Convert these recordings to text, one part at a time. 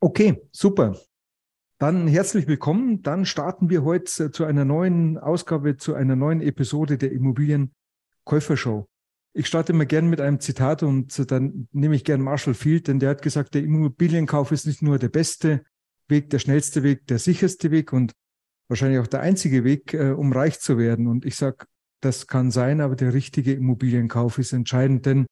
Okay, super. Dann herzlich willkommen. Dann starten wir heute zu einer neuen Ausgabe, zu einer neuen Episode der Immobilienkäufershow. Ich starte immer gern mit einem Zitat und dann nehme ich gern Marshall Field, denn der hat gesagt, der Immobilienkauf ist nicht nur der beste Weg, der schnellste Weg, der sicherste Weg und wahrscheinlich auch der einzige Weg, äh, um reich zu werden. Und ich sage, das kann sein, aber der richtige Immobilienkauf ist entscheidend, denn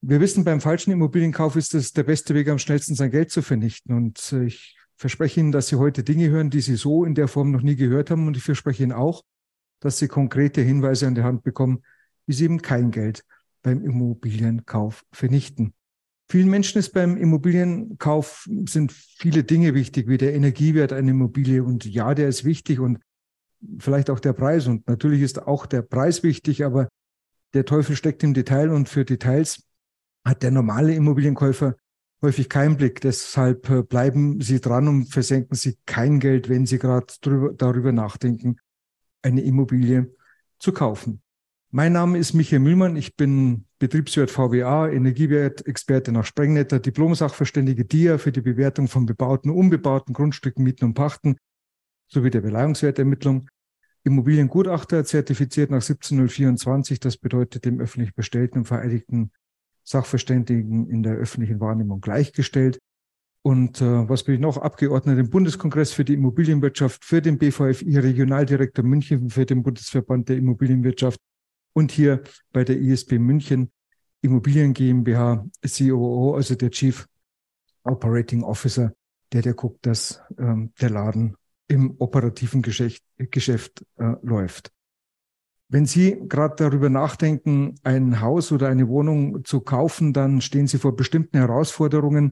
wir wissen, beim falschen Immobilienkauf ist es der beste Weg, am schnellsten sein Geld zu vernichten. Und äh, ich verspreche Ihnen, dass Sie heute Dinge hören, die Sie so in der Form noch nie gehört haben. Und ich verspreche Ihnen auch, dass Sie konkrete Hinweise an die Hand bekommen, wie Sie eben kein Geld beim Immobilienkauf vernichten. Vielen Menschen ist beim Immobilienkauf sind viele Dinge wichtig, wie der Energiewert einer Immobilie. Und ja, der ist wichtig und vielleicht auch der Preis. Und natürlich ist auch der Preis wichtig, aber der Teufel steckt im Detail und für Details hat der normale Immobilienkäufer häufig keinen Blick. Deshalb äh, bleiben Sie dran und versenken Sie kein Geld, wenn Sie gerade darüber nachdenken, eine Immobilie zu kaufen. Mein Name ist Michael Mühlmann. Ich bin Betriebswirt VWA, Energiewertexperte nach Sprengnetter, Diplomsachverständige DIA für die Bewertung von bebauten, unbebauten Grundstücken, Mieten und Pachten sowie der Beleihungswertermittlung. Immobiliengutachter zertifiziert nach 17024. Das bedeutet dem öffentlich bestellten und vereidigten Sachverständigen in der öffentlichen Wahrnehmung gleichgestellt. Und äh, was bin ich noch? Abgeordneter im Bundeskongress für die Immobilienwirtschaft, für den BVFI, Regionaldirektor München für den Bundesverband der Immobilienwirtschaft und hier bei der ISB München Immobilien GmbH COO, also der Chief Operating Officer, der der guckt, dass ähm, der Laden im operativen Geschäft, Geschäft äh, läuft. Wenn Sie gerade darüber nachdenken, ein Haus oder eine Wohnung zu kaufen, dann stehen Sie vor bestimmten Herausforderungen,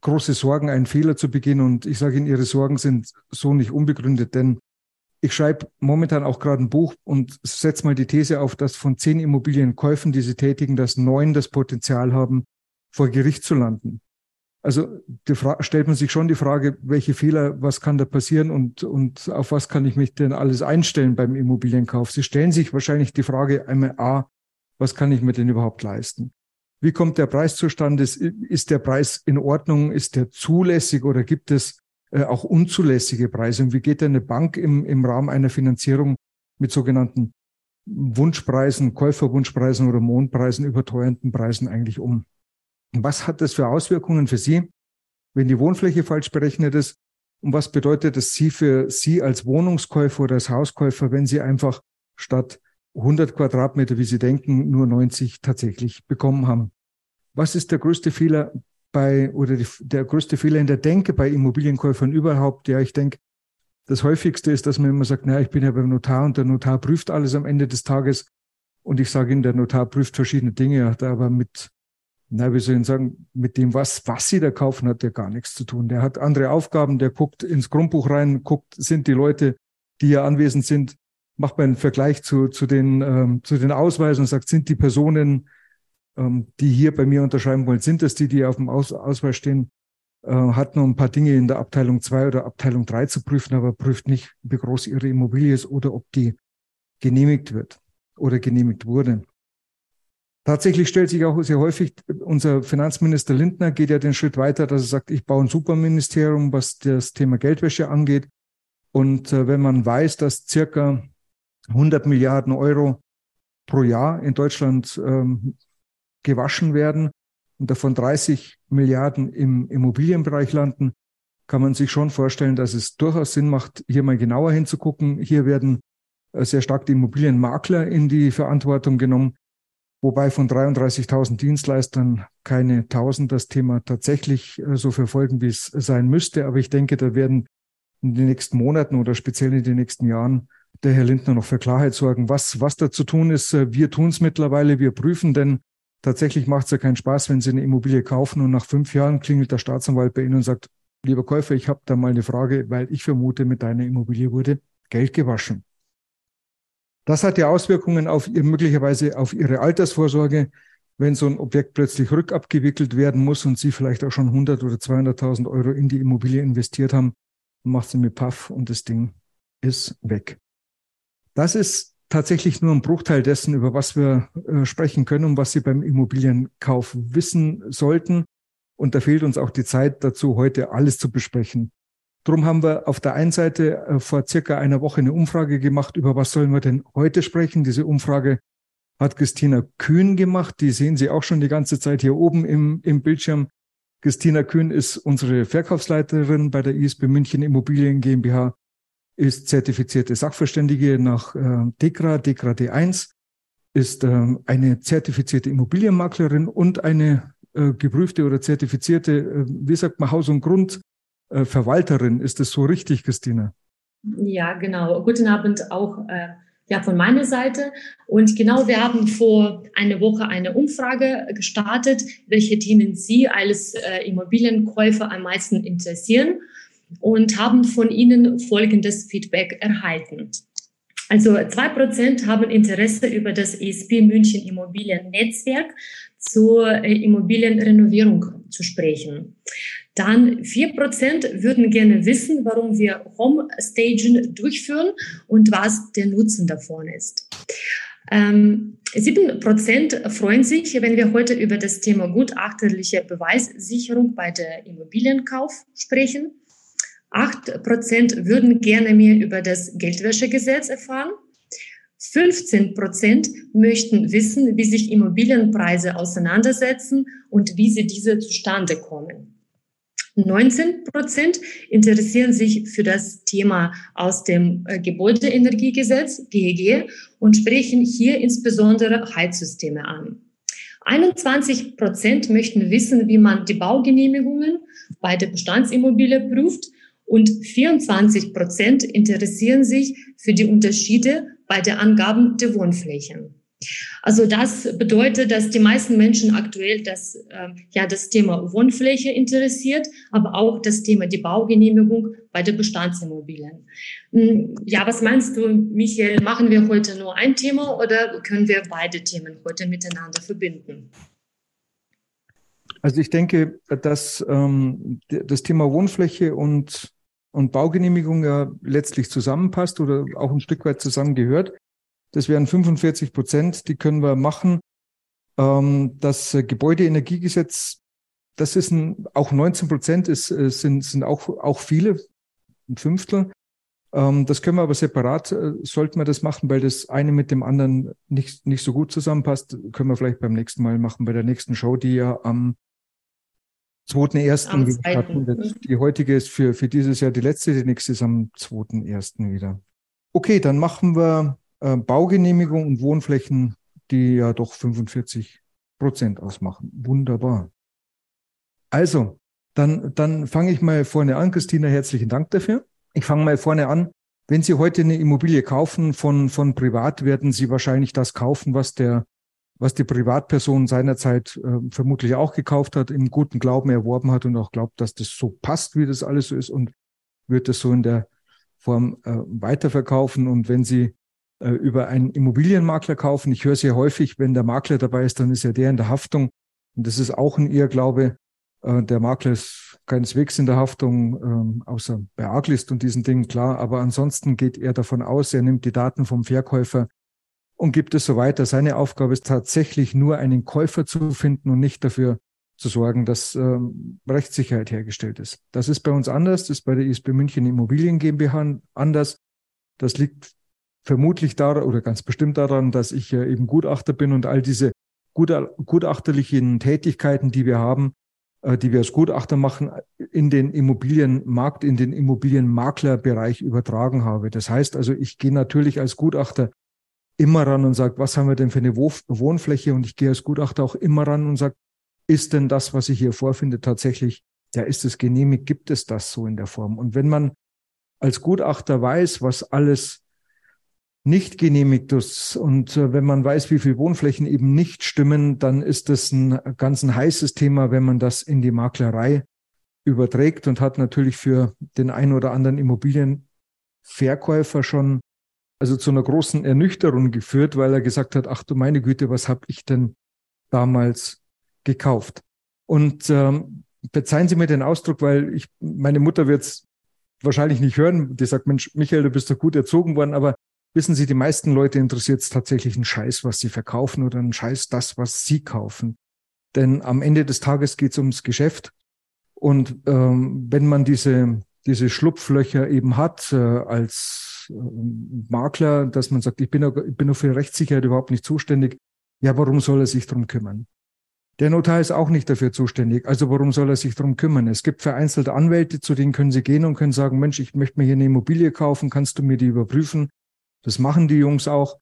große Sorgen, einen Fehler zu begehen. Und ich sage Ihnen, Ihre Sorgen sind so nicht unbegründet, denn ich schreibe momentan auch gerade ein Buch und setze mal die These auf, dass von zehn Immobilienkäufen, die sie tätigen, dass neun das Potenzial haben, vor Gericht zu landen. Also stellt man sich schon die Frage, welche Fehler, was kann da passieren und, und auf was kann ich mich denn alles einstellen beim Immobilienkauf? Sie stellen sich wahrscheinlich die Frage einmal A, was kann ich mir denn überhaupt leisten? Wie kommt der Preis zustande? Ist der Preis in Ordnung? Ist der zulässig oder gibt es äh, auch unzulässige Preise. Und wie geht eine Bank im, im Rahmen einer Finanzierung mit sogenannten Wunschpreisen, Käuferwunschpreisen oder Mondpreisen, überteuernden Preisen eigentlich um? Was hat das für Auswirkungen für Sie, wenn die Wohnfläche falsch berechnet ist? Und was bedeutet das Sie für Sie als Wohnungskäufer oder als Hauskäufer, wenn Sie einfach statt 100 Quadratmeter, wie Sie denken, nur 90 tatsächlich bekommen haben? Was ist der größte Fehler bei oder die, der größte Fehler in der Denke bei Immobilienkäufern überhaupt, ja, ich denke, das häufigste ist, dass man immer sagt, naja, ich bin ja beim Notar und der Notar prüft alles am Ende des Tages. Und ich sage Ihnen, der Notar prüft verschiedene Dinge, hat aber mit, na, wie soll ich sagen, mit dem, was, was Sie da kaufen, hat der gar nichts zu tun. Der hat andere Aufgaben, der guckt ins Grundbuch rein, guckt, sind die Leute, die hier anwesend sind, macht man einen Vergleich zu, zu den, ähm, zu den Ausweisen und sagt, sind die Personen ähm, die hier bei mir unterschreiben wollen, sind das die, die auf dem Aus Ausweis stehen, äh, hat noch ein paar Dinge in der Abteilung 2 oder Abteilung 3 zu prüfen, aber prüft nicht, wie groß ihre Immobilie ist oder ob die genehmigt wird oder genehmigt wurde. Tatsächlich stellt sich auch sehr häufig, unser Finanzminister Lindner geht ja den Schritt weiter, dass er sagt, ich baue ein Superministerium, was das Thema Geldwäsche angeht. Und äh, wenn man weiß, dass circa 100 Milliarden Euro pro Jahr in Deutschland ähm, gewaschen werden und davon 30 Milliarden im Immobilienbereich landen, kann man sich schon vorstellen, dass es durchaus Sinn macht, hier mal genauer hinzugucken. Hier werden äh, sehr stark die Immobilienmakler in die Verantwortung genommen, wobei von 33.000 Dienstleistern keine 1000 das Thema tatsächlich äh, so verfolgen, wie es sein müsste. Aber ich denke, da werden in den nächsten Monaten oder speziell in den nächsten Jahren der Herr Lindner noch für Klarheit sorgen, was, was da zu tun ist. Äh, wir tun es mittlerweile, wir prüfen, denn tatsächlich macht es ja keinen Spaß, wenn Sie eine Immobilie kaufen und nach fünf Jahren klingelt der Staatsanwalt bei Ihnen und sagt, lieber Käufer, ich habe da mal eine Frage, weil ich vermute, mit deiner Immobilie wurde Geld gewaschen. Das hat ja Auswirkungen auf ihr, möglicherweise auf Ihre Altersvorsorge, wenn so ein Objekt plötzlich rückabgewickelt werden muss und Sie vielleicht auch schon 100 oder 200.000 Euro in die Immobilie investiert haben, macht sie mit Puff und das Ding ist weg. Das ist tatsächlich nur ein Bruchteil dessen, über was wir äh, sprechen können und was Sie beim Immobilienkauf wissen sollten. Und da fehlt uns auch die Zeit dazu, heute alles zu besprechen. Drum haben wir auf der einen Seite äh, vor circa einer Woche eine Umfrage gemacht, über was sollen wir denn heute sprechen. Diese Umfrage hat Christina Kühn gemacht. Die sehen Sie auch schon die ganze Zeit hier oben im, im Bildschirm. Christina Kühn ist unsere Verkaufsleiterin bei der ISB München Immobilien GmbH, ist zertifizierte Sachverständige nach äh, DEKRA, DEKRA D1, ist äh, eine zertifizierte Immobilienmaklerin und eine äh, geprüfte oder zertifizierte, äh, wie sagt man, Haus- und Grundverwalterin. Ist das so richtig, Christina? Ja, genau. Guten Abend auch äh, ja, von meiner Seite. Und genau, wir haben vor einer Woche eine Umfrage gestartet, welche Themen Sie als äh, Immobilienkäufer am meisten interessieren und haben von Ihnen folgendes Feedback erhalten. Also zwei Prozent haben Interesse über das ESP München Immobiliennetzwerk zur äh, Immobilienrenovierung zu sprechen. Dann vier Prozent würden gerne wissen, warum wir Homestaging durchführen und was der Nutzen davon ist. Ähm, sieben Prozent freuen sich, wenn wir heute über das Thema gutachterliche Beweissicherung bei der Immobilienkauf sprechen. Acht Prozent würden gerne mehr über das Geldwäschegesetz erfahren. 15 Prozent möchten wissen, wie sich Immobilienpreise auseinandersetzen und wie sie diese zustande kommen. 19 Prozent interessieren sich für das Thema aus dem äh, Gebäudeenergiegesetz, GEG, und sprechen hier insbesondere Heizsysteme an. 21 Prozent möchten wissen, wie man die Baugenehmigungen bei der Bestandsimmobilie prüft und 24 Prozent interessieren sich für die Unterschiede bei der Angaben der Wohnflächen. Also das bedeutet, dass die meisten Menschen aktuell das, äh, ja, das Thema Wohnfläche interessiert, aber auch das Thema die Baugenehmigung bei der Bestandsimmobilien. Hm, ja, was meinst du, Michael? Machen wir heute nur ein Thema oder können wir beide Themen heute miteinander verbinden? Also ich denke, dass ähm, das Thema Wohnfläche und, und Baugenehmigung ja letztlich zusammenpasst oder auch ein Stück weit zusammengehört. Das wären 45 Prozent, die können wir machen. Ähm, das Gebäudeenergiegesetz, das ist ein, auch 19 Prozent ist, äh, sind, sind auch, auch viele, ein Fünftel. Ähm, das können wir aber separat, äh, sollten wir das machen, weil das eine mit dem anderen nicht, nicht so gut zusammenpasst. Können wir vielleicht beim nächsten Mal machen, bei der nächsten Show, die ja am 2.1. stattfindet. Die heutige ist für, für dieses Jahr die letzte, die nächste ist am 2.1. wieder. Okay, dann machen wir äh, Baugenehmigung und Wohnflächen, die ja doch 45 Prozent ausmachen. Wunderbar. Also, dann, dann fange ich mal vorne an. Christina, herzlichen Dank dafür. Ich fange mal vorne an. Wenn Sie heute eine Immobilie kaufen von, von privat, werden Sie wahrscheinlich das kaufen, was der, was die Privatperson seinerzeit äh, vermutlich auch gekauft hat, im guten Glauben erworben hat und auch glaubt, dass das so passt, wie das alles so ist und wird das so in der Form äh, weiterverkaufen. Und wenn Sie äh, über einen Immobilienmakler kaufen. Ich höre sehr häufig, wenn der Makler dabei ist, dann ist ja der in der Haftung. Und das ist auch ein Irrglaube. Äh, der Makler ist keineswegs in der Haftung, ähm, außer bei Arglist und diesen Dingen, klar. Aber ansonsten geht er davon aus, er nimmt die Daten vom Verkäufer und gibt es so weiter. Seine Aufgabe ist tatsächlich nur einen Käufer zu finden und nicht dafür zu sorgen, dass ähm, Rechtssicherheit hergestellt ist. Das ist bei uns anders, das ist bei der ISB München Immobilien GmbH anders. Das liegt vermutlich daran oder ganz bestimmt daran, dass ich eben Gutachter bin und all diese gutachterlichen Tätigkeiten, die wir haben, äh, die wir als Gutachter machen, in den Immobilienmarkt, in den Immobilienmaklerbereich übertragen habe. Das heißt also, ich gehe natürlich als Gutachter immer ran und sage, was haben wir denn für eine Wohnfläche? Und ich gehe als Gutachter auch immer ran und sage, ist denn das, was ich hier vorfinde, tatsächlich, ja, ist es genehmigt, gibt es das so in der Form? Und wenn man als Gutachter weiß, was alles nicht genehmigt ist. Und äh, wenn man weiß, wie viele Wohnflächen eben nicht stimmen, dann ist das ein ganz ein heißes Thema, wenn man das in die Maklerei überträgt und hat natürlich für den einen oder anderen Immobilienverkäufer schon also zu einer großen Ernüchterung geführt, weil er gesagt hat, ach du meine Güte, was habe ich denn damals gekauft? Und ähm, verzeihen Sie mir den Ausdruck, weil ich, meine Mutter wird es wahrscheinlich nicht hören. Die sagt, Mensch, Michael, du bist doch gut erzogen worden, aber wissen Sie, die meisten Leute interessiert es tatsächlich einen Scheiß, was sie verkaufen oder einen Scheiß, das, was sie kaufen. Denn am Ende des Tages geht es ums Geschäft. Und ähm, wenn man diese, diese Schlupflöcher eben hat äh, als äh, Makler, dass man sagt, ich bin, ich bin nur für Rechtssicherheit überhaupt nicht zuständig, ja, warum soll er sich drum kümmern? Der Notar ist auch nicht dafür zuständig. Also warum soll er sich drum kümmern? Es gibt vereinzelte Anwälte, zu denen können Sie gehen und können sagen, Mensch, ich möchte mir hier eine Immobilie kaufen, kannst du mir die überprüfen? Das machen die Jungs auch.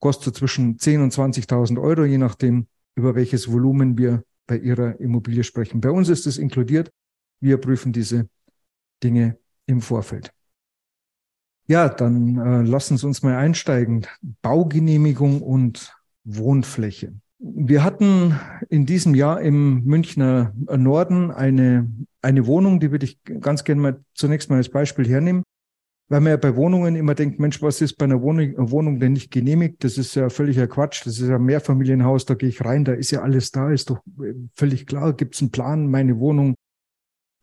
Kostet zwischen 10.000 und 20.000 Euro, je nachdem, über welches Volumen wir bei Ihrer Immobilie sprechen. Bei uns ist es inkludiert. Wir prüfen diese Dinge im Vorfeld. Ja, dann äh, lassen Sie uns mal einsteigen. Baugenehmigung und Wohnfläche. Wir hatten in diesem Jahr im Münchner Norden eine, eine Wohnung, die würde ich ganz gerne mal zunächst mal als Beispiel hernehmen. Weil man ja bei Wohnungen immer denkt, Mensch, was ist bei einer Wohnung, Wohnung denn nicht genehmigt? Das ist ja völliger Quatsch. Das ist ja ein Mehrfamilienhaus, da gehe ich rein, da ist ja alles da, ist doch völlig klar. Gibt es einen Plan? Meine Wohnung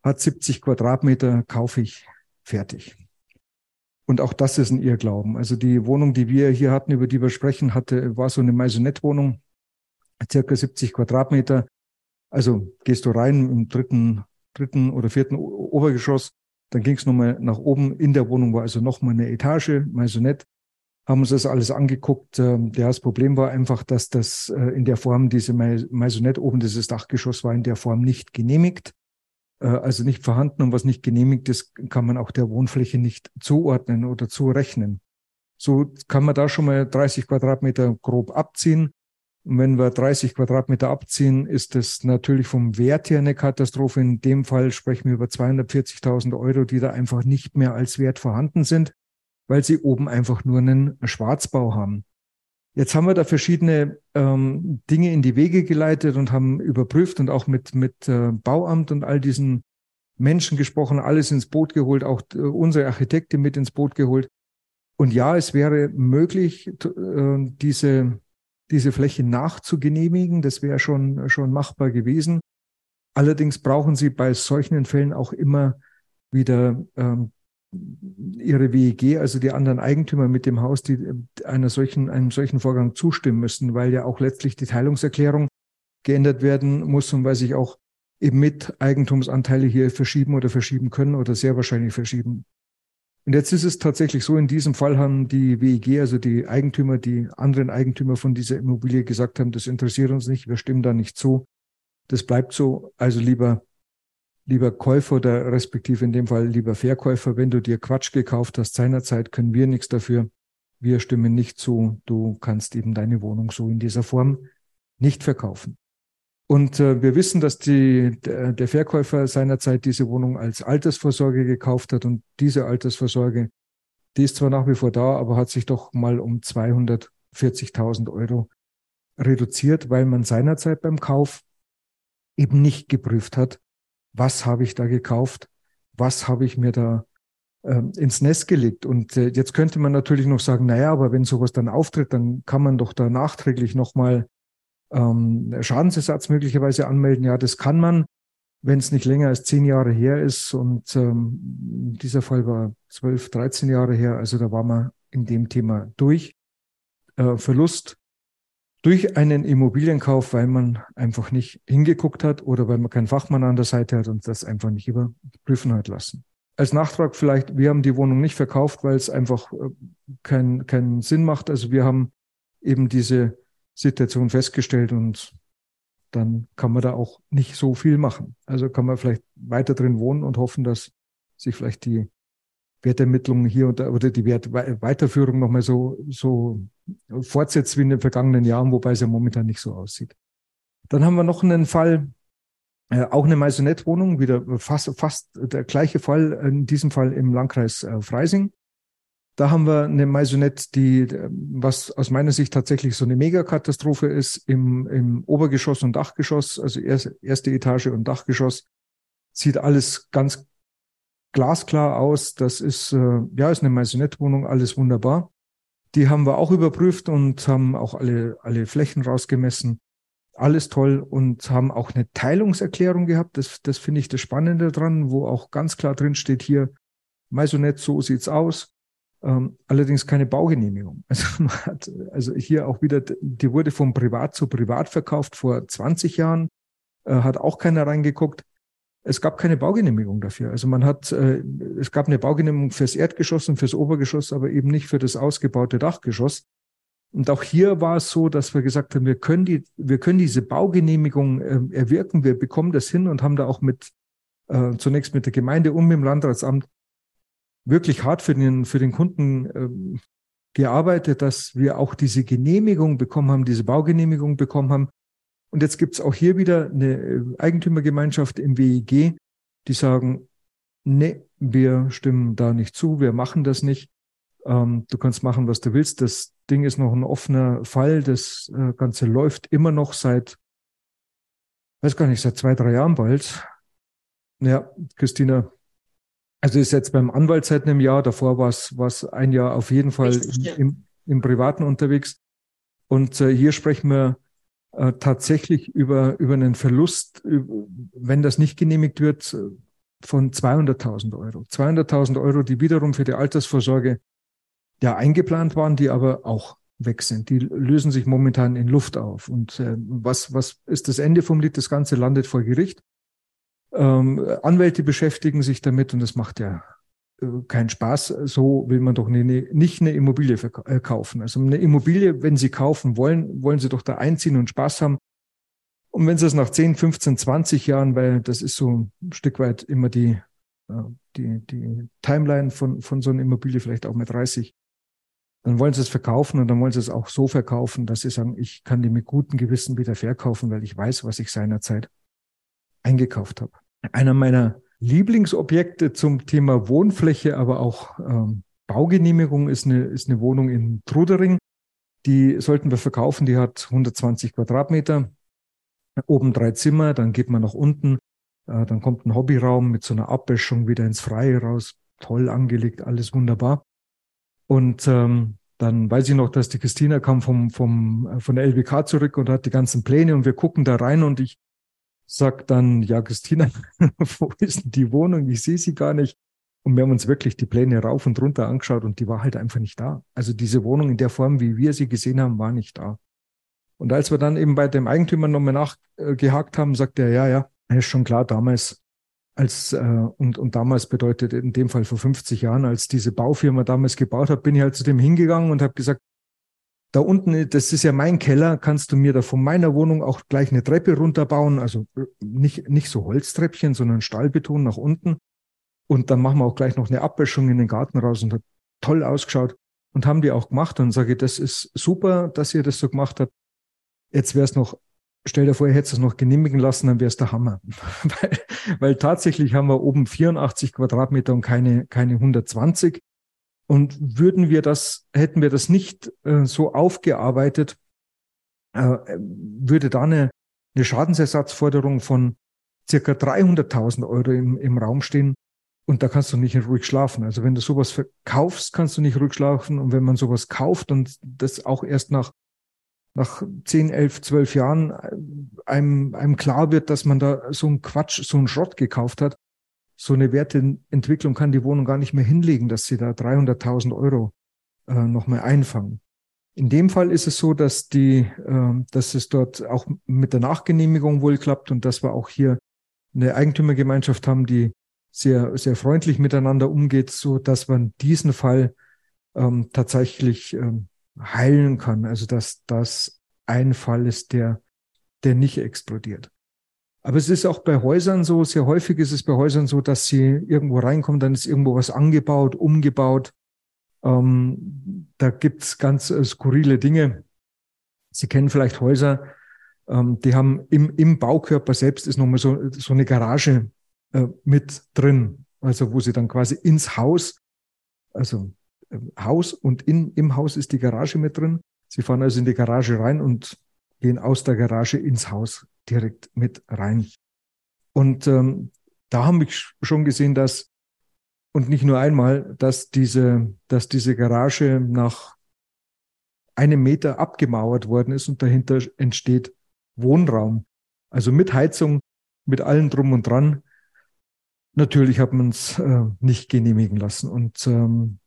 hat 70 Quadratmeter, kaufe ich, fertig. Und auch das ist ein Irrglauben. Also die Wohnung, die wir hier hatten, über die wir sprechen, hatte, war so eine Maisonette-Wohnung circa 70 Quadratmeter. Also gehst du rein im dritten, dritten oder vierten Obergeschoss, dann ging es nochmal nach oben. In der Wohnung war also nochmal eine Etage, Maisonette. Haben uns das alles angeguckt. Ähm, ja, das Problem war einfach, dass das äh, in der Form, diese Maisonette oben, dieses Dachgeschoss war in der Form nicht genehmigt. Äh, also nicht vorhanden und was nicht genehmigt ist, kann man auch der Wohnfläche nicht zuordnen oder zurechnen. So kann man da schon mal 30 Quadratmeter grob abziehen. Und wenn wir 30 Quadratmeter abziehen, ist das natürlich vom Wert her eine Katastrophe. In dem Fall sprechen wir über 240.000 Euro, die da einfach nicht mehr als Wert vorhanden sind, weil sie oben einfach nur einen Schwarzbau haben. Jetzt haben wir da verschiedene ähm, Dinge in die Wege geleitet und haben überprüft und auch mit, mit äh, Bauamt und all diesen Menschen gesprochen, alles ins Boot geholt, auch äh, unsere Architektin mit ins Boot geholt. Und ja, es wäre möglich, äh, diese diese Fläche nachzugenehmigen. Das wäre schon, schon machbar gewesen. Allerdings brauchen Sie bei solchen Fällen auch immer wieder ähm, Ihre WEG, also die anderen Eigentümer mit dem Haus, die einer solchen, einem solchen Vorgang zustimmen müssen, weil ja auch letztlich die Teilungserklärung geändert werden muss und weil sich auch eben mit Eigentumsanteile hier verschieben oder verschieben können oder sehr wahrscheinlich verschieben und jetzt ist es tatsächlich so, in diesem Fall haben die WEG, also die Eigentümer, die anderen Eigentümer von dieser Immobilie gesagt haben, das interessiert uns nicht, wir stimmen da nicht zu. Das bleibt so. Also lieber, lieber Käufer oder respektive in dem Fall lieber Verkäufer, wenn du dir Quatsch gekauft hast seinerzeit, können wir nichts dafür. Wir stimmen nicht zu. Du kannst eben deine Wohnung so in dieser Form nicht verkaufen. Und äh, wir wissen, dass die, der, der Verkäufer seinerzeit diese Wohnung als Altersvorsorge gekauft hat und diese Altersvorsorge, die ist zwar nach wie vor da, aber hat sich doch mal um 240.000 Euro reduziert, weil man seinerzeit beim Kauf eben nicht geprüft hat, was habe ich da gekauft, was habe ich mir da ähm, ins Nest gelegt. Und äh, jetzt könnte man natürlich noch sagen, naja, aber wenn sowas dann auftritt, dann kann man doch da nachträglich nochmal ähm, Schadensersatz möglicherweise anmelden. Ja, das kann man, wenn es nicht länger als zehn Jahre her ist. Und ähm, dieser Fall war zwölf, dreizehn Jahre her. Also da war man in dem Thema durch. Äh, Verlust durch einen Immobilienkauf, weil man einfach nicht hingeguckt hat oder weil man keinen Fachmann an der Seite hat und das einfach nicht überprüfen hat lassen. Als Nachtrag vielleicht, wir haben die Wohnung nicht verkauft, weil es einfach äh, keinen keinen Sinn macht. Also wir haben eben diese Situation festgestellt und dann kann man da auch nicht so viel machen. Also kann man vielleicht weiter drin wohnen und hoffen, dass sich vielleicht die Wertermittlungen hier und da, oder die Wert Weiterführung nochmal so, so fortsetzt wie in den vergangenen Jahren, wobei es ja momentan nicht so aussieht. Dann haben wir noch einen Fall, äh, auch eine Maisonette-Wohnung, wieder fast, fast der gleiche Fall, in diesem Fall im Landkreis äh, Freising. Da haben wir eine Maisonette, die, was aus meiner Sicht tatsächlich so eine Megakatastrophe ist, im, im Obergeschoss und Dachgeschoss, also erste, erste Etage und Dachgeschoss, sieht alles ganz glasklar aus. Das ist, äh, ja, ist eine Maisonette-Wohnung, alles wunderbar. Die haben wir auch überprüft und haben auch alle, alle Flächen rausgemessen. Alles toll und haben auch eine Teilungserklärung gehabt. Das, das finde ich das Spannende dran, wo auch ganz klar drin steht hier, Maisonette, so sieht's aus. Ähm, allerdings keine Baugenehmigung. Also, hat, also hier auch wieder, die wurde von Privat zu Privat verkauft vor 20 Jahren, äh, hat auch keiner reingeguckt. Es gab keine Baugenehmigung dafür. Also man hat, äh, es gab eine Baugenehmigung fürs Erdgeschoss und fürs Obergeschoss, aber eben nicht für das ausgebaute Dachgeschoss. Und auch hier war es so, dass wir gesagt haben, wir können die, wir können diese Baugenehmigung äh, erwirken, wir bekommen das hin und haben da auch mit äh, zunächst mit der Gemeinde und mit dem Landratsamt wirklich hart für den, für den Kunden äh, gearbeitet, dass wir auch diese Genehmigung bekommen haben, diese Baugenehmigung bekommen haben. Und jetzt gibt's auch hier wieder eine äh, Eigentümergemeinschaft im WEG, die sagen, nee, wir stimmen da nicht zu, wir machen das nicht. Ähm, du kannst machen, was du willst. Das Ding ist noch ein offener Fall. Das äh, Ganze läuft immer noch seit, weiß gar nicht, seit zwei, drei Jahren bald. Ja, Christina, also ist jetzt beim Anwalt seit einem Jahr, davor war es, ein Jahr auf jeden Fall Richtig, im, im, im, Privaten unterwegs. Und äh, hier sprechen wir äh, tatsächlich über, über einen Verlust, wenn das nicht genehmigt wird, von 200.000 Euro. 200.000 Euro, die wiederum für die Altersvorsorge ja eingeplant waren, die aber auch weg sind. Die lösen sich momentan in Luft auf. Und äh, was, was ist das Ende vom Lied? Das Ganze landet vor Gericht. Ähm, Anwälte beschäftigen sich damit und das macht ja äh, keinen Spaß. So will man doch eine, nicht eine Immobilie äh, kaufen. Also eine Immobilie, wenn Sie kaufen wollen, wollen Sie doch da einziehen und Spaß haben. Und wenn Sie es nach 10, 15, 20 Jahren, weil das ist so ein Stück weit immer die, äh, die, die Timeline von, von so einer Immobilie, vielleicht auch mit 30, dann wollen sie es verkaufen und dann wollen sie es auch so verkaufen, dass sie sagen, ich kann die mit gutem Gewissen wieder verkaufen, weil ich weiß, was ich seinerzeit eingekauft habe einer meiner Lieblingsobjekte zum Thema Wohnfläche, aber auch ähm, Baugenehmigung ist eine, ist eine Wohnung in Trudering. Die sollten wir verkaufen. Die hat 120 Quadratmeter, oben drei Zimmer, dann geht man nach unten, äh, dann kommt ein Hobbyraum mit so einer Abbäschung wieder ins Freie raus. Toll angelegt, alles wunderbar. Und ähm, dann weiß ich noch, dass die Christina kam vom, vom, äh, von der LBK zurück und hat die ganzen Pläne und wir gucken da rein und ich sagt dann, ja, Christina, wo ist denn die Wohnung? Ich sehe sie gar nicht. Und wir haben uns wirklich die Pläne rauf und runter angeschaut und die war halt einfach nicht da. Also diese Wohnung in der Form, wie wir sie gesehen haben, war nicht da. Und als wir dann eben bei dem Eigentümer nochmal nachgehakt haben, sagt er, ja, ja, ist schon klar, damals als äh, und, und damals bedeutet in dem Fall vor 50 Jahren, als diese Baufirma damals gebaut hat, bin ich halt zu dem hingegangen und habe gesagt, da unten, das ist ja mein Keller, kannst du mir da von meiner Wohnung auch gleich eine Treppe runterbauen, also äh, nicht, nicht so Holztreppchen, sondern Stahlbeton nach unten. Und dann machen wir auch gleich noch eine Abwäschung in den Garten raus und hat toll ausgeschaut und haben die auch gemacht und sage, das ist super, dass ihr das so gemacht habt. Jetzt wäre es noch, stell dir vor, ihr hättet es noch genehmigen lassen, dann wäre es der Hammer. weil, weil tatsächlich haben wir oben 84 Quadratmeter und keine, keine 120. Und würden wir das, hätten wir das nicht äh, so aufgearbeitet, äh, würde da eine, eine Schadensersatzforderung von circa 300.000 Euro im, im Raum stehen. Und da kannst du nicht ruhig schlafen. Also wenn du sowas verkaufst, kannst du nicht ruhig schlafen. Und wenn man sowas kauft und das auch erst nach, nach 10, 11, 12 Jahren äh, einem, einem klar wird, dass man da so einen Quatsch, so einen Schrott gekauft hat, so eine Werteentwicklung kann die Wohnung gar nicht mehr hinlegen, dass sie da 300.000 Euro äh, nochmal einfangen. In dem Fall ist es so, dass die, äh, dass es dort auch mit der Nachgenehmigung wohl klappt und dass wir auch hier eine Eigentümergemeinschaft haben, die sehr, sehr freundlich miteinander umgeht, so dass man diesen Fall ähm, tatsächlich ähm, heilen kann. Also dass das ein Fall ist, der, der nicht explodiert. Aber es ist auch bei Häusern so, sehr häufig ist es bei Häusern so, dass sie irgendwo reinkommen, dann ist irgendwo was angebaut, umgebaut. Ähm, da gibt's ganz äh, skurrile Dinge. Sie kennen vielleicht Häuser, ähm, die haben im, im Baukörper selbst ist nochmal so, so eine Garage äh, mit drin. Also wo sie dann quasi ins Haus, also äh, Haus und in, im Haus ist die Garage mit drin. Sie fahren also in die Garage rein und gehen aus der Garage ins Haus direkt mit rein. Und ähm, da haben wir schon gesehen, dass, und nicht nur einmal, dass diese, dass diese Garage nach einem Meter abgemauert worden ist und dahinter entsteht Wohnraum. Also mit Heizung, mit allem drum und dran. Natürlich hat man es äh, nicht genehmigen lassen. Und ähm,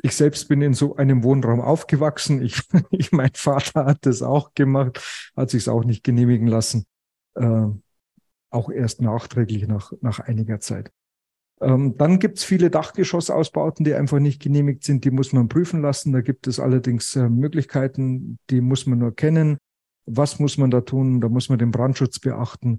ich selbst bin in so einem Wohnraum aufgewachsen. Ich, ich mein Vater hat das auch gemacht, hat sich es auch nicht genehmigen lassen. Äh, auch erst nachträglich nach, nach einiger Zeit. Ähm, dann gibt es viele Dachgeschossausbauten, die einfach nicht genehmigt sind. Die muss man prüfen lassen. Da gibt es allerdings äh, Möglichkeiten, die muss man nur kennen. Was muss man da tun? Da muss man den Brandschutz beachten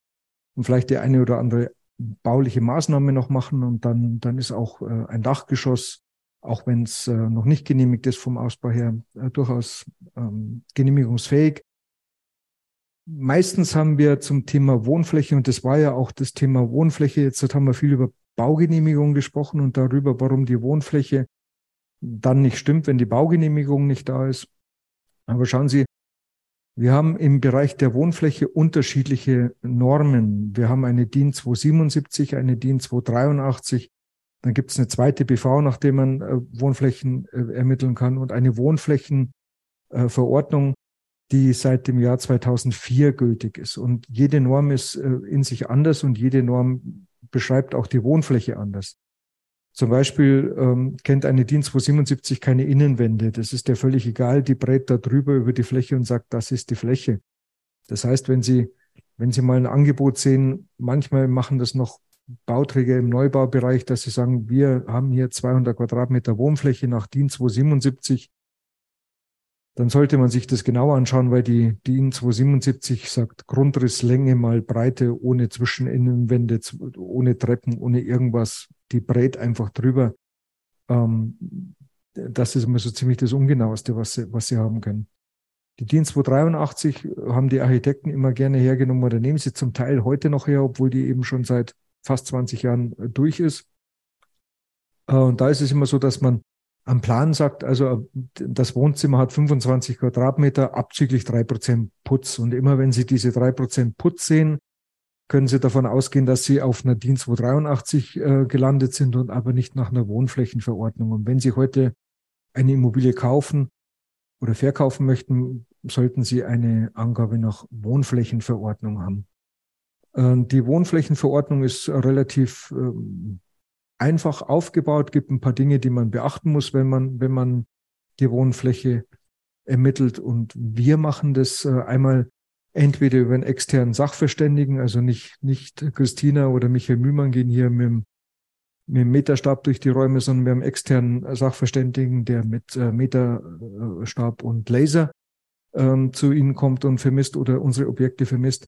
und vielleicht die eine oder andere bauliche Maßnahme noch machen. Und dann, dann ist auch äh, ein Dachgeschoss, auch wenn es äh, noch nicht genehmigt ist vom Ausbau her, äh, durchaus ähm, genehmigungsfähig. Meistens haben wir zum Thema Wohnfläche, und das war ja auch das Thema Wohnfläche, jetzt haben wir viel über Baugenehmigung gesprochen und darüber, warum die Wohnfläche dann nicht stimmt, wenn die Baugenehmigung nicht da ist. Aber schauen Sie, wir haben im Bereich der Wohnfläche unterschiedliche Normen. Wir haben eine DIN 277, eine DIN 283. Dann gibt es eine zweite BV, nachdem man äh, Wohnflächen äh, ermitteln kann und eine Wohnflächenverordnung, die seit dem Jahr 2004 gültig ist. Und jede Norm ist äh, in sich anders und jede Norm beschreibt auch die Wohnfläche anders. Zum Beispiel ähm, kennt eine DIN 277 keine Innenwände. Das ist ja völlig egal. Die brät da drüber über die Fläche und sagt, das ist die Fläche. Das heißt, wenn Sie, wenn Sie mal ein Angebot sehen, manchmal machen das noch Bauträger im Neubaubereich, dass sie sagen, wir haben hier 200 Quadratmeter Wohnfläche nach DIN 277 dann sollte man sich das genauer anschauen, weil die DIN 277 sagt Grundrisslänge mal Breite ohne Zwischeninnenwände, ohne Treppen, ohne irgendwas. Die brät einfach drüber. Ähm, das ist immer so ziemlich das Ungenaueste, was sie, was sie haben können. Die DIN 283 haben die Architekten immer gerne hergenommen oder nehmen sie zum Teil heute noch her, obwohl die eben schon seit fast 20 Jahren durch ist. Äh, und da ist es immer so, dass man am Plan sagt, also das Wohnzimmer hat 25 Quadratmeter, abzüglich drei Prozent Putz. Und immer wenn Sie diese drei Prozent Putz sehen, können Sie davon ausgehen, dass Sie auf einer DIN 283 äh, gelandet sind und aber nicht nach einer Wohnflächenverordnung. Und wenn Sie heute eine Immobilie kaufen oder verkaufen möchten, sollten Sie eine Angabe nach Wohnflächenverordnung haben. Äh, die Wohnflächenverordnung ist relativ äh, einfach aufgebaut, gibt ein paar Dinge, die man beachten muss, wenn man, wenn man die Wohnfläche ermittelt. Und wir machen das äh, einmal entweder über einen externen Sachverständigen, also nicht, nicht Christina oder Michael Mühlmann gehen hier mit dem, mit dem Meterstab durch die Räume, sondern wir haben externen Sachverständigen, der mit äh, Meterstab und Laser ähm, zu Ihnen kommt und vermisst oder unsere Objekte vermisst.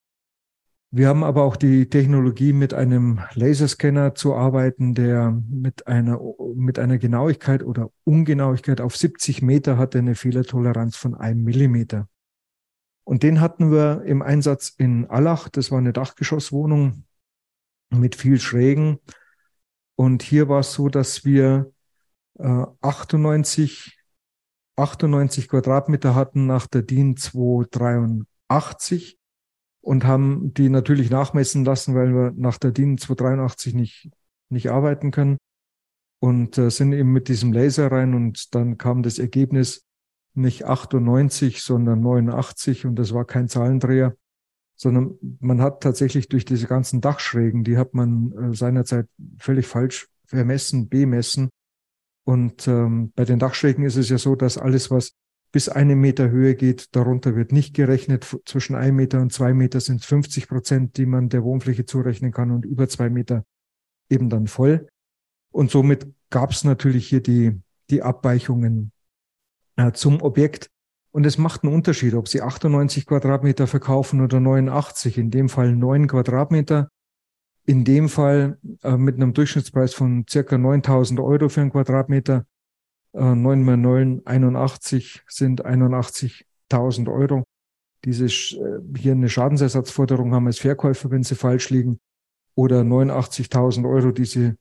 Wir haben aber auch die Technologie, mit einem Laserscanner zu arbeiten, der mit einer, mit einer Genauigkeit oder Ungenauigkeit auf 70 Meter hat, eine Fehlertoleranz von einem Millimeter. Und den hatten wir im Einsatz in Allach. Das war eine Dachgeschosswohnung mit viel Schrägen. Und hier war es so, dass wir äh, 98, 98 Quadratmeter hatten nach der DIN 283 und haben die natürlich nachmessen lassen, weil wir nach der DIN 283 nicht, nicht arbeiten können und äh, sind eben mit diesem Laser rein und dann kam das Ergebnis nicht 98, sondern 89 und das war kein Zahlendreher, sondern man hat tatsächlich durch diese ganzen Dachschrägen, die hat man äh, seinerzeit völlig falsch vermessen, bemessen. Und ähm, bei den Dachschrägen ist es ja so, dass alles, was bis eine Meter Höhe geht. Darunter wird nicht gerechnet. Zwischen ein Meter und zwei Meter sind es 50 Prozent, die man der Wohnfläche zurechnen kann und über zwei Meter eben dann voll. Und somit gab es natürlich hier die, die Abweichungen äh, zum Objekt. Und es macht einen Unterschied, ob Sie 98 Quadratmeter verkaufen oder 89. In dem Fall 9 Quadratmeter. In dem Fall äh, mit einem Durchschnittspreis von circa 9000 Euro für einen Quadratmeter 9 mal 9, 81 sind 81.000 Euro. Diese äh, hier eine Schadensersatzforderung haben als Verkäufer, wenn sie falsch liegen, oder 89.000 Euro, die sie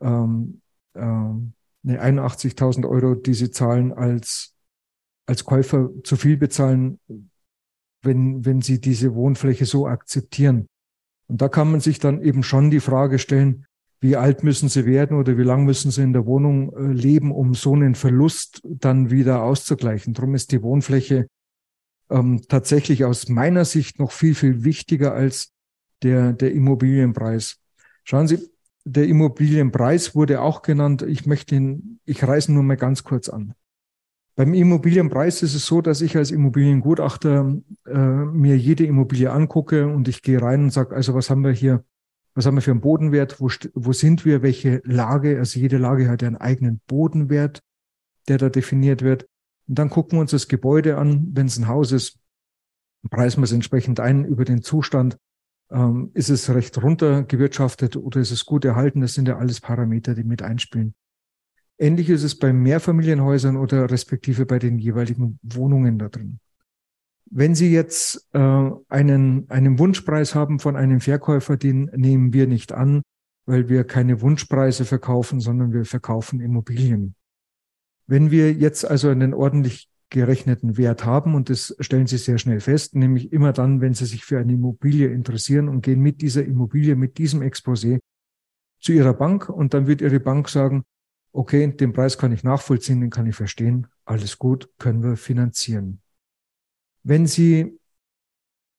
ähm, ähm, eine 81.000 Euro, die sie zahlen, als, als Käufer zu viel bezahlen, wenn, wenn sie diese Wohnfläche so akzeptieren. Und da kann man sich dann eben schon die Frage stellen, wie alt müssen sie werden oder wie lang müssen sie in der Wohnung äh, leben, um so einen Verlust dann wieder auszugleichen. Darum ist die Wohnfläche ähm, tatsächlich aus meiner Sicht noch viel, viel wichtiger als der, der Immobilienpreis. Schauen Sie, der Immobilienpreis wurde auch genannt. Ich möchte ihn, ich reiße nur mal ganz kurz an. Beim Immobilienpreis ist es so, dass ich als Immobiliengutachter äh, mir jede Immobilie angucke und ich gehe rein und sage, also was haben wir hier, was haben wir für einen Bodenwert, wo, wo sind wir, welche Lage, also jede Lage hat einen eigenen Bodenwert, der da definiert wird. Und dann gucken wir uns das Gebäude an, wenn es ein Haus ist, preisen wir es entsprechend ein über den Zustand ähm, ist es recht runtergewirtschaftet oder ist es gut erhalten? Das sind ja alles Parameter, die mit einspielen. Ähnlich ist es bei Mehrfamilienhäusern oder respektive bei den jeweiligen Wohnungen da drin. Wenn Sie jetzt äh, einen, einen Wunschpreis haben von einem Verkäufer, den nehmen wir nicht an, weil wir keine Wunschpreise verkaufen, sondern wir verkaufen Immobilien. Wenn wir jetzt also einen ordentlich gerechneten Wert haben und das stellen Sie sehr schnell fest, nämlich immer dann, wenn Sie sich für eine Immobilie interessieren und gehen mit dieser Immobilie, mit diesem Exposé zu Ihrer Bank und dann wird Ihre Bank sagen, okay, den Preis kann ich nachvollziehen, den kann ich verstehen, alles gut, können wir finanzieren. Wenn Sie,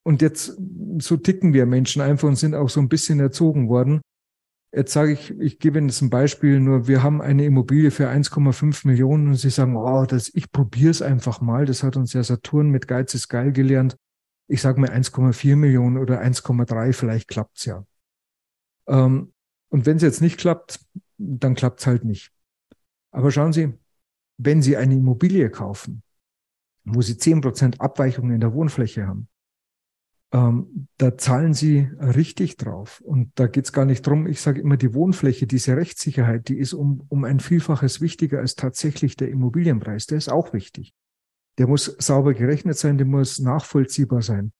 und jetzt so ticken wir Menschen einfach und sind auch so ein bisschen erzogen worden, Jetzt sage ich, ich gebe Ihnen jetzt ein Beispiel, nur wir haben eine Immobilie für 1,5 Millionen und Sie sagen, oh, das, ich probiere es einfach mal. Das hat uns ja Saturn mit Geiz ist geil gelernt. Ich sage mir 1,4 Millionen oder 1,3, vielleicht klappt's ja. Ähm, und wenn es jetzt nicht klappt, dann klappt's halt nicht. Aber schauen Sie, wenn Sie eine Immobilie kaufen, wo Sie 10% Abweichungen in der Wohnfläche haben, ähm, da zahlen sie richtig drauf. Und da geht's gar nicht drum. Ich sage immer, die Wohnfläche, diese Rechtssicherheit, die ist um, um ein Vielfaches wichtiger als tatsächlich der Immobilienpreis. Der ist auch wichtig. Der muss sauber gerechnet sein, der muss nachvollziehbar sein.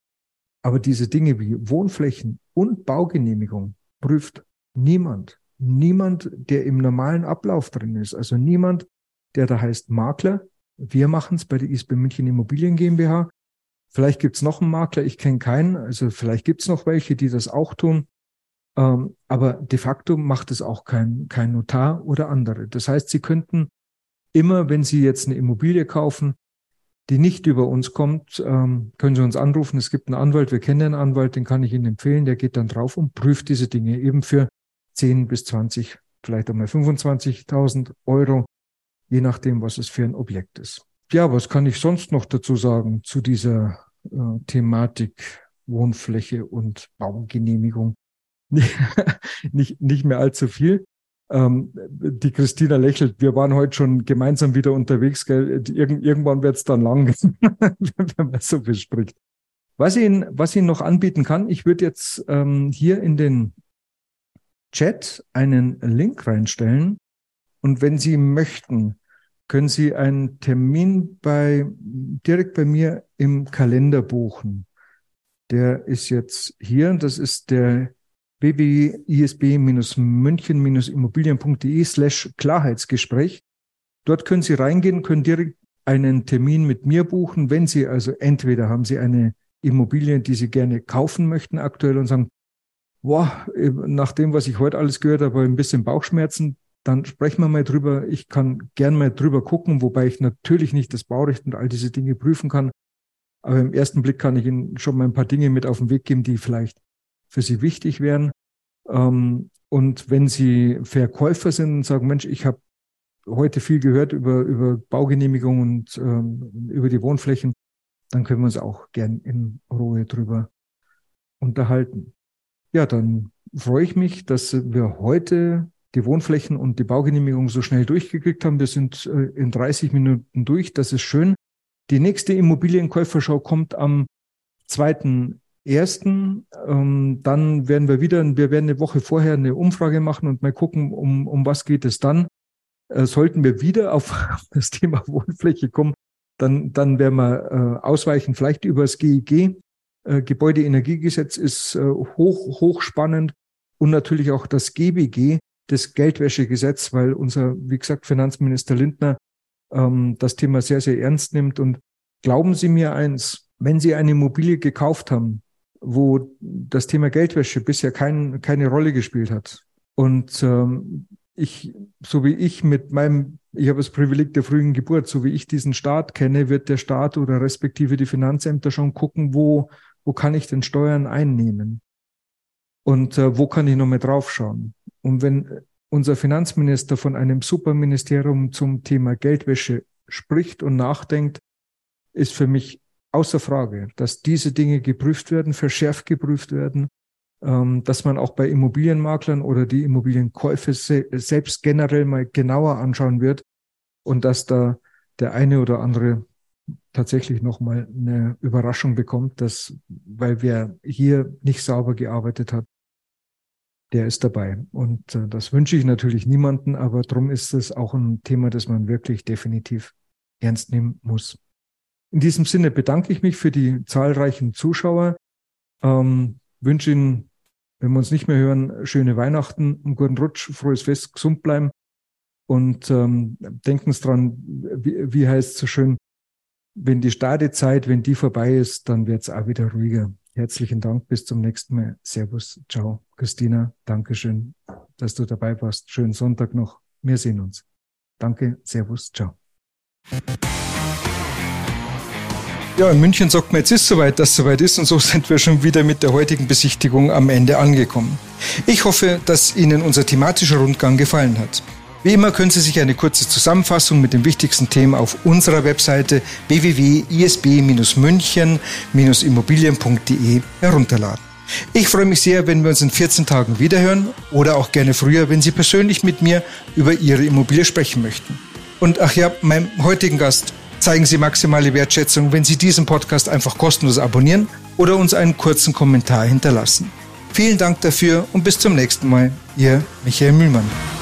Aber diese Dinge wie Wohnflächen und Baugenehmigung prüft niemand. Niemand, der im normalen Ablauf drin ist. Also niemand, der da heißt Makler. Wir machen es bei der ISB München Immobilien GmbH. Vielleicht gibt's noch einen Makler, ich kenne keinen. Also vielleicht gibt's noch welche, die das auch tun. Ähm, aber de facto macht es auch kein, kein Notar oder andere. Das heißt, Sie könnten immer, wenn Sie jetzt eine Immobilie kaufen, die nicht über uns kommt, ähm, können Sie uns anrufen. Es gibt einen Anwalt, wir kennen einen Anwalt, den kann ich Ihnen empfehlen. Der geht dann drauf und prüft diese Dinge eben für 10 bis 20, vielleicht einmal 25.000 Euro, je nachdem, was es für ein Objekt ist. Ja, was kann ich sonst noch dazu sagen zu dieser äh, Thematik Wohnfläche und Baugenehmigung? nicht, nicht mehr allzu viel. Ähm, die Christina lächelt. Wir waren heute schon gemeinsam wieder unterwegs. Gell? Irgend, irgendwann wird es dann lang, wenn man so viel spricht. Was ich Ihnen, was ich Ihnen noch anbieten kann, ich würde jetzt ähm, hier in den Chat einen Link reinstellen. Und wenn Sie möchten, können Sie einen Termin bei, direkt bei mir im Kalender buchen. Der ist jetzt hier. Das ist der www.isb-münchen-immobilien.de slash Klarheitsgespräch. Dort können Sie reingehen, können direkt einen Termin mit mir buchen. Wenn Sie also entweder haben Sie eine Immobilie, die Sie gerne kaufen möchten aktuell und sagen, boah, nach dem, was ich heute alles gehört habe, ein bisschen Bauchschmerzen, dann sprechen wir mal drüber. Ich kann gern mal drüber gucken, wobei ich natürlich nicht das Baurecht und all diese Dinge prüfen kann. Aber im ersten Blick kann ich Ihnen schon mal ein paar Dinge mit auf den Weg geben, die vielleicht für Sie wichtig wären. Ähm, und wenn Sie Verkäufer sind und sagen, Mensch, ich habe heute viel gehört über, über Baugenehmigung und ähm, über die Wohnflächen, dann können wir uns auch gern in Ruhe drüber unterhalten. Ja, dann freue ich mich, dass wir heute die Wohnflächen und die Baugenehmigung so schnell durchgekriegt haben. Wir sind äh, in 30 Minuten durch. Das ist schön. Die nächste Immobilienkäuferschau kommt am 2.1. Ähm, dann werden wir wieder, wir werden eine Woche vorher eine Umfrage machen und mal gucken, um, um was geht es dann. Äh, sollten wir wieder auf das Thema Wohnfläche kommen, dann, dann werden wir äh, ausweichen, vielleicht über das GEG. Gebäudeenergiegesetz ist äh, hoch, hochspannend und natürlich auch das GBG das Geldwäschegesetz, weil unser, wie gesagt, Finanzminister Lindner ähm, das Thema sehr, sehr ernst nimmt. Und glauben Sie mir eins, wenn Sie eine Immobilie gekauft haben, wo das Thema Geldwäsche bisher kein, keine Rolle gespielt hat und ähm, ich, so wie ich mit meinem, ich habe das Privileg der frühen Geburt, so wie ich diesen Staat kenne, wird der Staat oder respektive die Finanzämter schon gucken, wo, wo kann ich denn Steuern einnehmen? Und äh, wo kann ich noch mal draufschauen? Und wenn unser Finanzminister von einem Superministerium zum Thema Geldwäsche spricht und nachdenkt, ist für mich außer Frage, dass diese Dinge geprüft werden, verschärft geprüft werden ähm, dass man auch bei Immobilienmaklern oder die Immobilienkäufe selbst generell mal genauer anschauen wird und dass da der eine oder andere tatsächlich nochmal eine Überraschung bekommt, dass, weil wer hier nicht sauber gearbeitet hat, der ist dabei. Und äh, das wünsche ich natürlich niemanden, aber drum ist es auch ein Thema, das man wirklich definitiv ernst nehmen muss. In diesem Sinne bedanke ich mich für die zahlreichen Zuschauer, ähm, wünsche Ihnen wenn wir uns nicht mehr hören, schöne Weihnachten, einen guten Rutsch, frohes Fest, gesund bleiben. Und ähm, denken Sie dran, wie, wie heißt es so schön, wenn die Startezeit, wenn die vorbei ist, dann wird es auch wieder ruhiger. Herzlichen Dank, bis zum nächsten Mal. Servus, ciao. Christina, Dankeschön, dass du dabei warst. Schönen Sonntag noch. Wir sehen uns. Danke, Servus, ciao. Ja, in München sagt man, jetzt ist soweit, dass soweit ist und so sind wir schon wieder mit der heutigen Besichtigung am Ende angekommen. Ich hoffe, dass Ihnen unser thematischer Rundgang gefallen hat. Wie immer können Sie sich eine kurze Zusammenfassung mit den wichtigsten Themen auf unserer Webseite www.isb-münchen-immobilien.de herunterladen. Ich freue mich sehr, wenn wir uns in 14 Tagen wiederhören oder auch gerne früher, wenn Sie persönlich mit mir über Ihre Immobilie sprechen möchten. Und ach ja, meinem heutigen Gast zeigen Sie maximale Wertschätzung, wenn Sie diesen Podcast einfach kostenlos abonnieren oder uns einen kurzen Kommentar hinterlassen. Vielen Dank dafür und bis zum nächsten Mal. Ihr Michael Mühlmann.